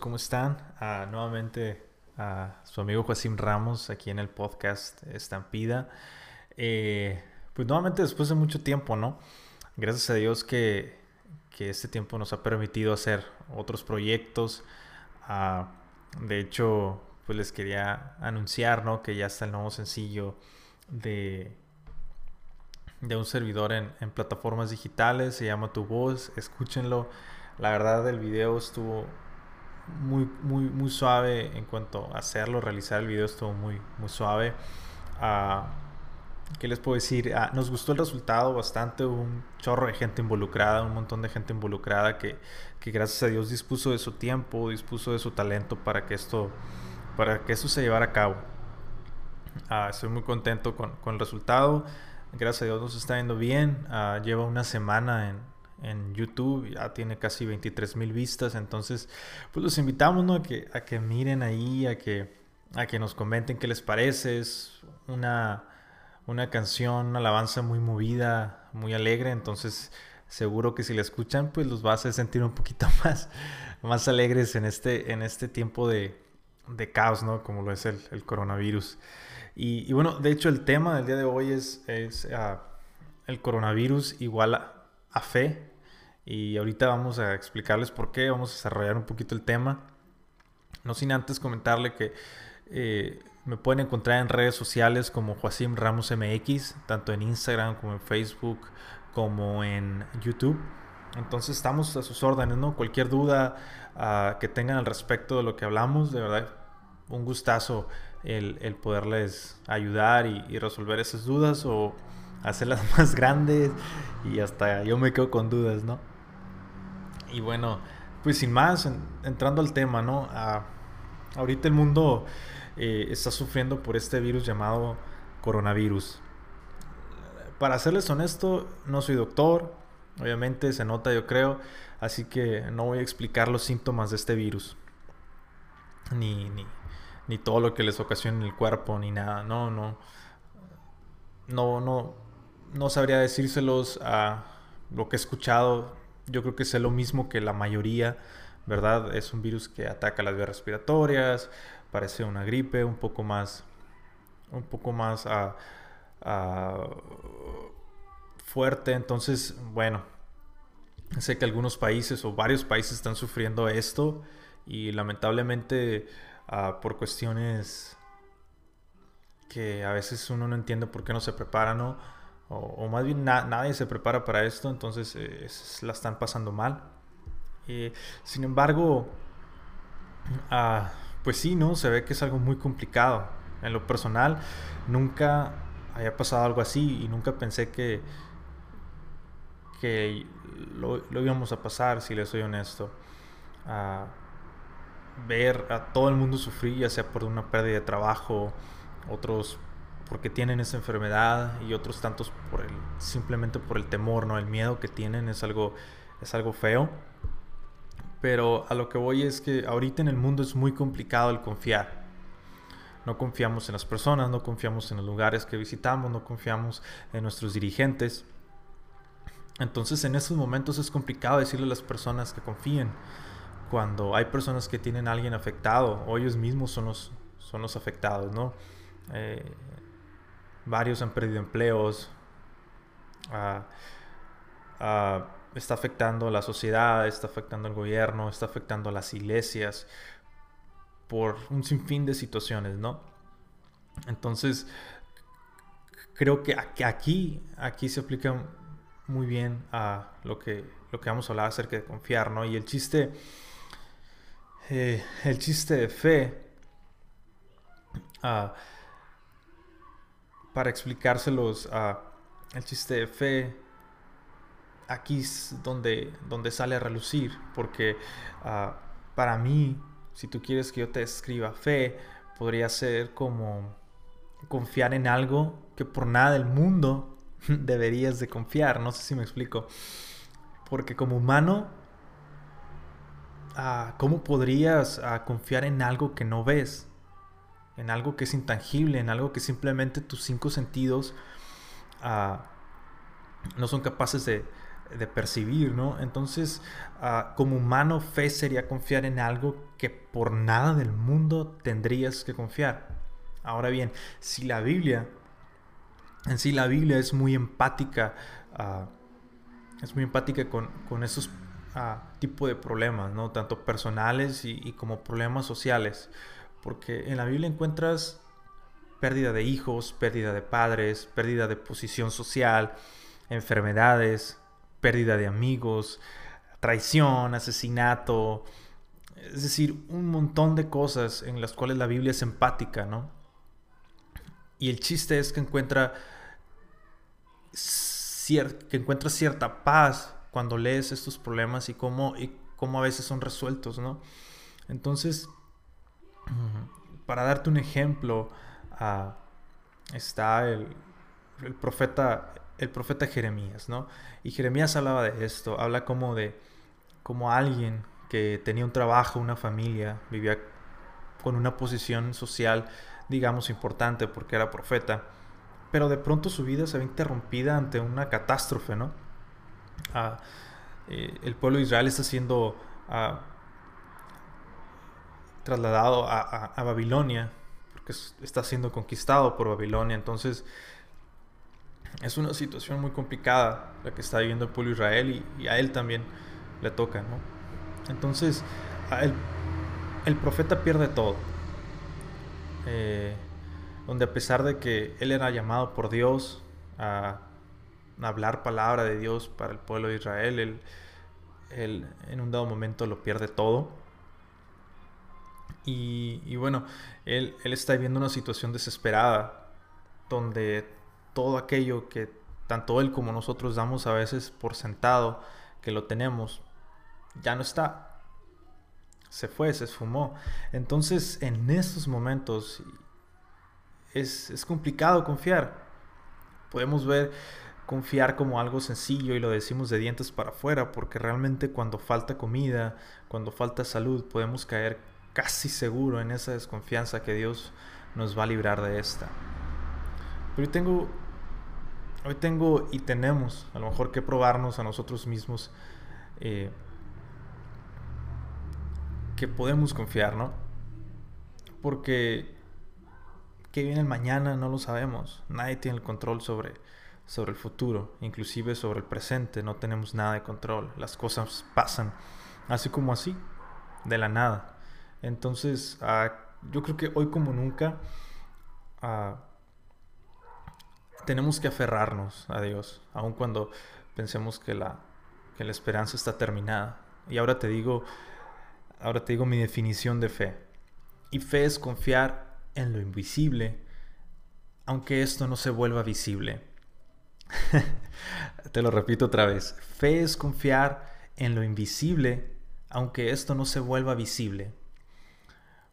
¿cómo están? Nuevamente a su amigo Joasim Ramos aquí en el podcast Estampida. Eh, pues nuevamente después de mucho tiempo, ¿no? Gracias a Dios que, que este tiempo nos ha permitido hacer otros proyectos. Ah, de hecho, pues les quería anunciar, ¿no? Que ya está el nuevo sencillo de, de un servidor en, en plataformas digitales, se llama Tu Voz, escúchenlo. La verdad el video estuvo muy, muy, muy suave en cuanto a hacerlo, realizar el video estuvo muy, muy suave. Uh, ¿Qué les puedo decir? Uh, nos gustó el resultado bastante, un chorro de gente involucrada, un montón de gente involucrada que, que gracias a Dios dispuso de su tiempo, dispuso de su talento para que esto, para que esto se llevara a cabo. Uh, estoy muy contento con, con, el resultado. Gracias a Dios nos está yendo bien. lleva una semana en, en YouTube, ya tiene casi 23 mil vistas, entonces pues los invitamos ¿no? a, que, a que miren ahí, a que, a que nos comenten qué les parece, es una, una canción, una alabanza muy movida, muy alegre, entonces seguro que si la escuchan pues los va a hacer sentir un poquito más, más alegres en este, en este tiempo de, de caos, ¿no? Como lo es el, el coronavirus. Y, bueno, de hecho el tema del día de hoy es, es uh, el coronavirus igual a fe, y ahorita vamos a explicarles por qué, vamos a desarrollar un poquito el tema. No sin antes comentarle que eh, me pueden encontrar en redes sociales como Joasim Ramos MX, tanto en Instagram como en Facebook, como en YouTube. Entonces estamos a sus órdenes, ¿no? Cualquier duda uh, que tengan al respecto de lo que hablamos, de verdad, un gustazo el, el poderles ayudar y, resolver esas dudas o hacerlas más grandes y hasta yo me quedo con dudas, ¿no? Y bueno, pues sin más, en, entrando al tema, ¿no? Ah, ahorita el mundo eh, está sufriendo por este virus llamado coronavirus. Para serles honesto, no soy doctor, obviamente se nota yo creo, así que no voy a explicar los síntomas de este virus. Ni, ni, ni todo lo que les ocasiona en el cuerpo, ni nada, no, no. No, no, no sabría decírselos a lo que he escuchado yo creo que es lo mismo que la mayoría, ¿verdad? Es un virus que ataca las vías respiratorias, parece una gripe un poco más, un poco más uh, fuerte. Entonces, bueno, sé que algunos países o varios países están sufriendo esto y lamentablemente uh, por cuestiones que a veces uno no entiende por qué no se prepara, ¿no? O, más bien na nadie se prepara para esto, entonces eh, la están pasando mal. Eh, sin embargo, ah, pues sí, ¿no? Se ve que es algo muy complicado. En lo personal, nunca haya pasado algo así y nunca pensé que, que lo, lo íbamos a pasar, si les soy honesto. a ver a todo el mundo sufrir, ya sea por una pérdida de trabajo, otros porque tienen esa enfermedad y otros tantos simplemente por el temor, ¿no? El miedo que tienen es algo, es algo feo. Pero a lo que voy es que ahorita en el mundo es muy complicado el confiar. No confiamos en las personas, no confiamos en los lugares que visitamos, no confiamos en nuestros dirigentes. Entonces en esos momentos es complicado decirle a las personas que confíen. Cuando hay personas que tienen a alguien afectado o ellos mismos son los, son los afectados, ¿no? Eh, varios han perdido empleos, está afectando a la sociedad, está afectando al gobierno, está afectando a las iglesias por un sinfín de situaciones, ¿no? Entonces, creo que aquí, aquí se aplica muy bien a lo que, lo que vamos a hablar acerca de confiar, ¿no? Y el chiste, eh, el chiste de fe, uh, para explicárselos a el chiste de fe, aquí es donde, donde sale a relucir, porque uh, para mí, si tú quieres que yo te escriba fe, podría ser como confiar en algo que por nada del mundo deberías de confiar, no sé si me explico, porque como humano, uh, ¿cómo podrías uh, confiar en algo que no ves? en algo que es intangible, en algo que simplemente tus cinco sentidos no son capaces de, de percibir, ¿no? Entonces, ah, como humano, fe sería confiar en algo que por nada del mundo tendrías que confiar. Ahora bien, si la Biblia, en sí la Biblia es muy empática, ah, es muy empática con, esos ah, tipos de problemas, ¿no? Tanto personales y, y como problemas sociales. Porque en la Biblia encuentras pérdida de hijos, pérdida de padres, pérdida de posición social, enfermedades, pérdida de amigos, traición, asesinato, es decir, un montón de cosas en las cuales la Biblia es empática, ¿no? Y el chiste es que encuentra, que encuentra cierta paz cuando lees estos problemas y cómo, y cómo a veces son resueltos, ¿no? Entonces, para darte un ejemplo, está el, profeta el profeta Jeremías, ¿no? Y Jeremías hablaba de esto, habla como de como alguien que tenía un trabajo, una familia, vivía con una posición social, digamos, importante porque era profeta, pero de pronto su vida se ve interrumpida ante una catástrofe, ¿no? Ah, eh, el pueblo de Israel está siendo ah, trasladado a, Babilonia, porque está siendo conquistado por Babilonia, entonces es una situación muy complicada la que está viviendo el pueblo Israel y, a él también le toca, ¿no? Entonces, el profeta pierde todo. Eh, donde a pesar de que él era llamado por Dios a, hablar palabra de Dios para el pueblo de Israel, él, en un dado momento lo pierde todo. Y, bueno, él, él está viviendo una situación desesperada donde todo aquello que tanto él como nosotros damos a veces por sentado que lo tenemos, ya no está. Se fue, se esfumó. Entonces, en estos momentos es, es complicado confiar. Podemos ver confiar como algo sencillo y lo decimos de dientes para afuera, porque realmente cuando falta comida, cuando falta salud, podemos caer casi seguro en esa desconfianza que Dios nos va a librar de esta. Pero hoy tengo, hoy tengo y tenemos a lo mejor que probarnos a nosotros mismos eh, que podemos confiar, ¿no? Porque qué viene el mañana no lo sabemos. Nadie tiene el control sobre, sobre el futuro, inclusive sobre el presente. No tenemos nada de control. Las cosas pasan así como así, de la nada. Entonces, ah, yo creo que hoy como nunca... Uh, tenemos que aferrarnos a Dios, aun cuando pensemos que la, que la esperanza está terminada. Y ahora te digo, ahora te digo mi definición de fe. Y fe es confiar en lo invisible, aunque esto no se vuelva visible. te lo repito otra vez. Fe es confiar en lo invisible, aunque esto no se vuelva visible.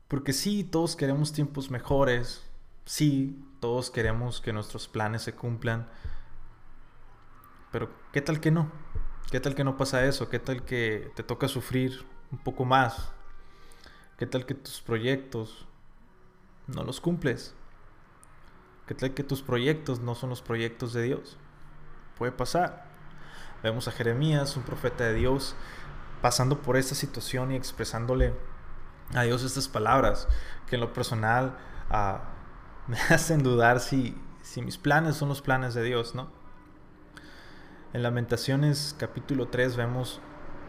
Porque sí, todos queremos tiempos mejores, sí, todos queremos que nuestros planes se cumplan, pero ¿qué tal que no? ¿Qué tal que no pasa eso? ¿Qué tal que te toca sufrir un poco más? ¿Qué tal que tus proyectos no los cumples? ¿Qué tal que tus proyectos no son los proyectos de Dios? Puede pasar. Vemos a Jeremías, un profeta de Dios, pasando por esta situación y expresándole a Dios estas palabras, que en lo personal a me hacen dudar si, si mis planes son los planes de Dios, ¿no? En Lamentaciones capítulo 3 vemos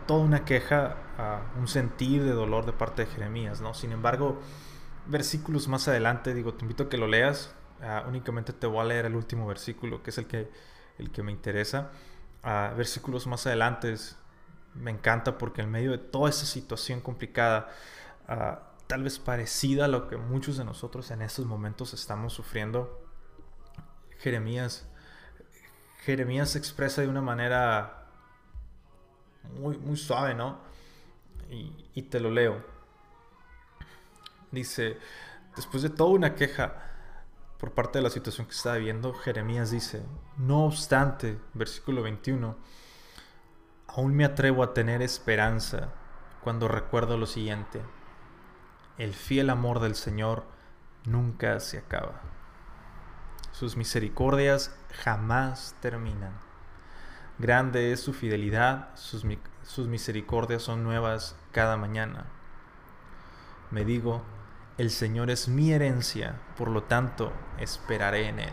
toda una queja, un sentir de dolor de parte de Jeremías, ¿no? Sin embargo, versículos más adelante, digo, te invito a que lo leas, únicamente te voy a leer el último versículo, que es el que, el que me interesa. versículos más adelante me encanta porque en medio de toda esa situación complicada, tal vez parecida a lo que muchos de nosotros en estos momentos estamos sufriendo. Jeremías, Jeremías expresa de una manera muy, muy suave, ¿no? Y, y te lo leo. Dice, después de toda una queja por parte de la situación que está viviendo, Jeremías dice, no obstante, versículo 21, aún me atrevo a tener esperanza cuando recuerdo lo siguiente el fiel amor del Señor nunca se acaba. Sus misericordias jamás terminan. Grande es su fidelidad, sus, misericordias son nuevas cada mañana. Me digo, el Señor es mi herencia, por lo tanto esperaré en Él.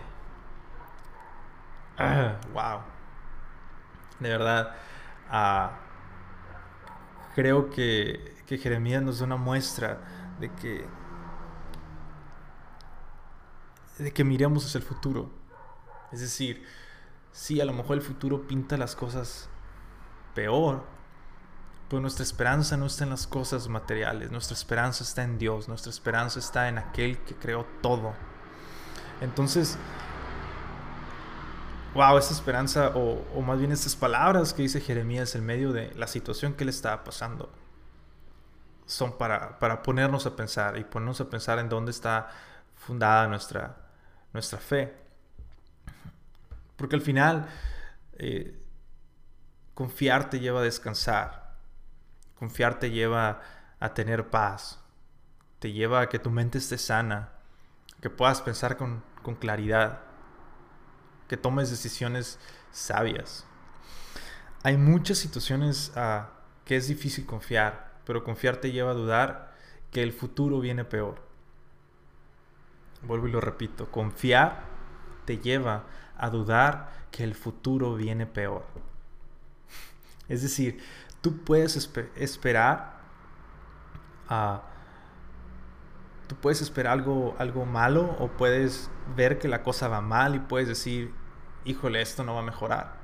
Ah, wow. De verdad, ah, creo que, que Jeremías nos da una muestra de que, de que miremos hacia el futuro. Es decir, sí, a lo mejor el futuro pinta las cosas peor, pero nuestra esperanza no está en las cosas materiales, nuestra esperanza está en Dios, nuestra esperanza está en aquel que creó todo. Entonces, wow, esta esperanza, o, más bien estas palabras que dice Jeremías en medio de la situación que le estaba pasando, son para, para ponernos a pensar y ponernos a pensar en dónde está fundada nuestra, nuestra fe. Porque al final, eh, confiar te lleva a descansar. Confiar te lleva a tener paz. Te lleva a que tu mente esté sana. Que puedas pensar con, claridad. Que tomes decisiones sabias. Hay muchas situaciones uh, que es difícil confiar, pero confiar te lleva a dudar que el futuro viene peor. Vuelvo y lo repito, confiar te lleva a dudar que el futuro viene peor. Es decir, tú puedes esperar a... Tú puedes esperar algo, algo malo o puedes ver que la cosa va mal y puedes decir, híjole, esto no va a mejorar.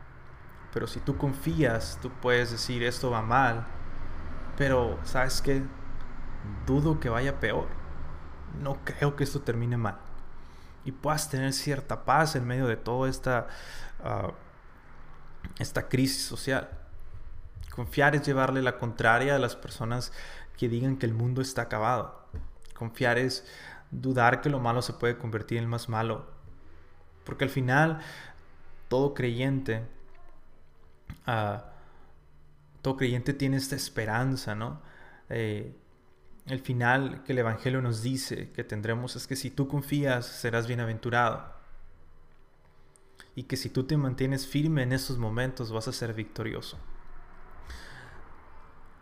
Pero si tú confías, tú puedes decir, esto va mal, pero ¿sabes qué? Dudo que vaya peor. No creo que esto termine mal y puedas tener cierta paz en medio de toda esta, ah, esta crisis social. Confiar es llevarle la contraria a las personas que digan que el mundo está acabado. Confiar es dudar que lo malo se puede convertir en más malo. Porque al final, todo creyente, uh, todo creyente tiene esta esperanza, ¿no? Eh, el final que el Evangelio nos dice que tendremos es que si tú confías serás bienaventurado. Y que si tú te mantienes firme en esos momentos vas a ser victorioso.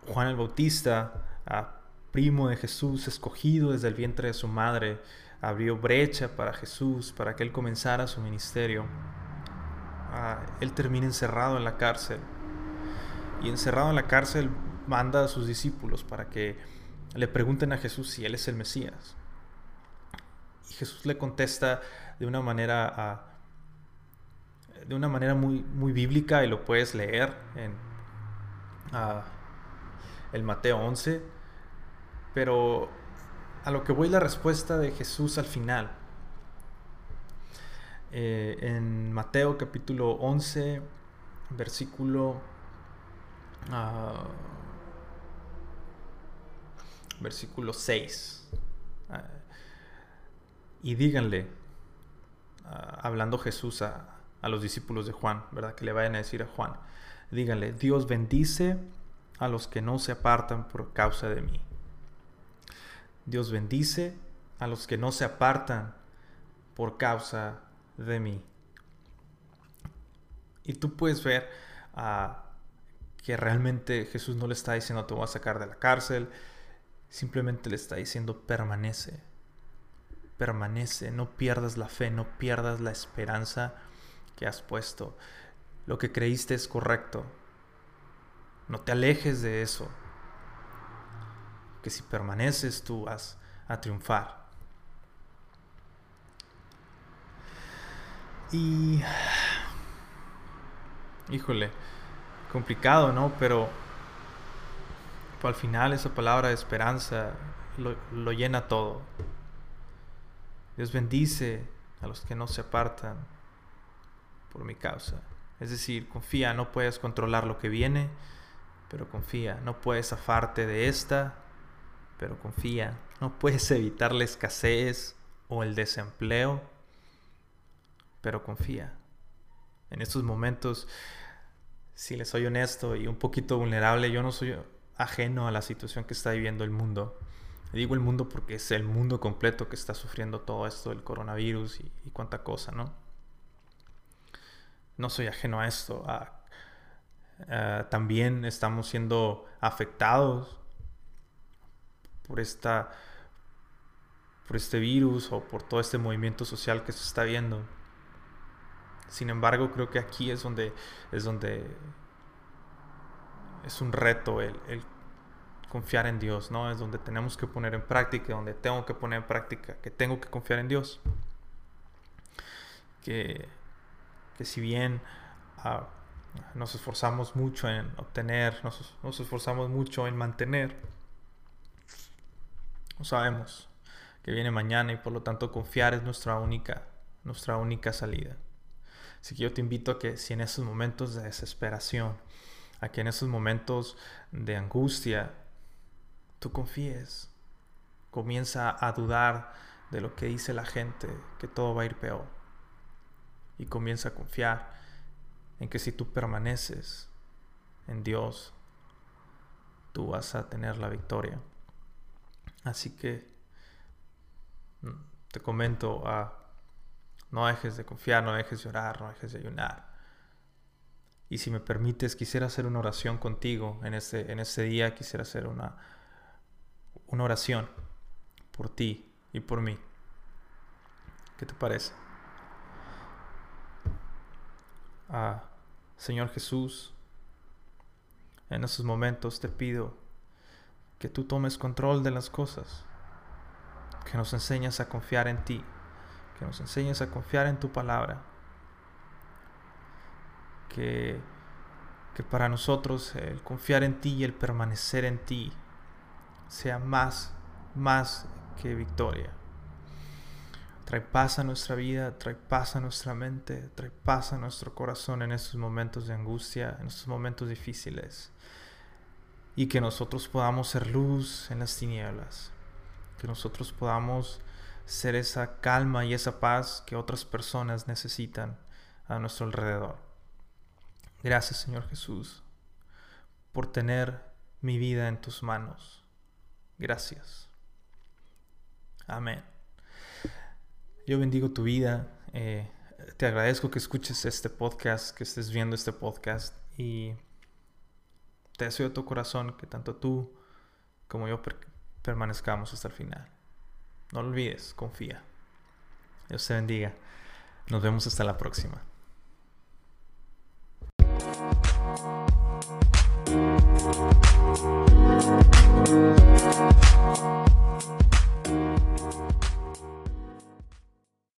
Juan el Bautista, primo de Jesús, escogido desde el vientre de su madre, abrió brecha para Jesús, para que él comenzara su ministerio. Ah, él termina encerrado en la cárcel. Y encerrado en la cárcel manda a sus discípulos para que le preguntan a Jesús si Él es el Mesías. Y Jesús le contesta de una manera, ah, de una manera muy, muy bíblica y lo puedes leer en uh, el Mateo 11. Pero a lo que voy la respuesta de Jesús al final. Eh, en Mateo capítulo 11, versículo... Uh, versículo 6. Ah, y díganle, ah, hablando Jesús a, los discípulos de Juan, ¿verdad? Que le vayan a decir a Juan, díganle, Dios bendice a los que no se apartan por causa de mí. Dios bendice a los que no se apartan por causa de mí. Y tú puedes ver ah, que realmente Jesús no le está diciendo te voy a sacar de la cárcel, Simplemente le está diciendo permanece, permanece, no pierdas la fe, no pierdas la esperanza que has puesto. Lo que creíste es correcto. No te alejes de eso. Que si permaneces tú vas a triunfar. Y... Híjole, complicado, ¿no? Pero al final esa palabra de esperanza lo, llena todo. Dios bendice a los que no se apartan por mi causa. Es decir, confía, no puedes controlar lo que viene, pero confía. No puedes zafarte de esta, pero confía. No puedes evitar la escasez o el desempleo, pero confía. En estos momentos, si les soy honesto y un poquito vulnerable, yo no soy ajeno a la situación que está viviendo el mundo. Digo el mundo porque es el mundo completo que está sufriendo todo esto del coronavirus y, cuánta cosa, ¿no? No soy ajeno a esto, a eh, también estamos siendo afectados por esta por este virus o por todo este movimiento social que se está viendo. Sin embargo, creo que aquí es donde es donde es un reto el, confiar en Dios, ¿no? Es donde tenemos que poner en práctica, donde tengo que poner en práctica, que tengo que confiar en Dios. Que, que si bien uh, nos esforzamos mucho en obtener, nos, nos, esforzamos mucho en mantener, no sabemos que viene mañana y por lo tanto confiar es nuestra única, nuestra única salida. Así que yo te invito a que si en esos momentos de desesperación, a que en esos momentos de angustia, tú confíes. Comienza a dudar de lo que dice la gente, que todo va a ir peor. Y comienza a confiar en que si tú permaneces en Dios, tú vas a tener la victoria. Así que mm, te comento a no dejes de confiar, no dejes de orar, no dejes de ayunar. Y si me permites, quisiera hacer una oración contigo en este, en este día, quisiera hacer una una oración por ti y por mí. ¿Qué te parece? Ah, Señor Jesús, en estos momentos te pido que tú tomes control de las cosas, que nos enseñes a confiar en ti, que nos enseñes a confiar en tu palabra, que, que para nosotros el confiar en ti y el permanecer en ti sea más, más que victoria. Trae paz a nuestra vida, trae paz a nuestra mente, trae paz a nuestro corazón en estos momentos de angustia, en estos momentos difíciles. Y que nosotros podamos ser luz en las tinieblas. Que nosotros podamos ser esa calma y esa paz que otras personas necesitan a nuestro alrededor. Gracias Señor Jesús por tener mi vida en tus manos. Gracias. Amén. Yo bendigo tu vida. Eh, te agradezco que escuches este podcast, que estés viendo este podcast y te deseo de tu corazón que tanto tú como yo permanezcamos hasta el final. No lo olvides, confía. Dios te bendiga. Nos vemos hasta la próxima.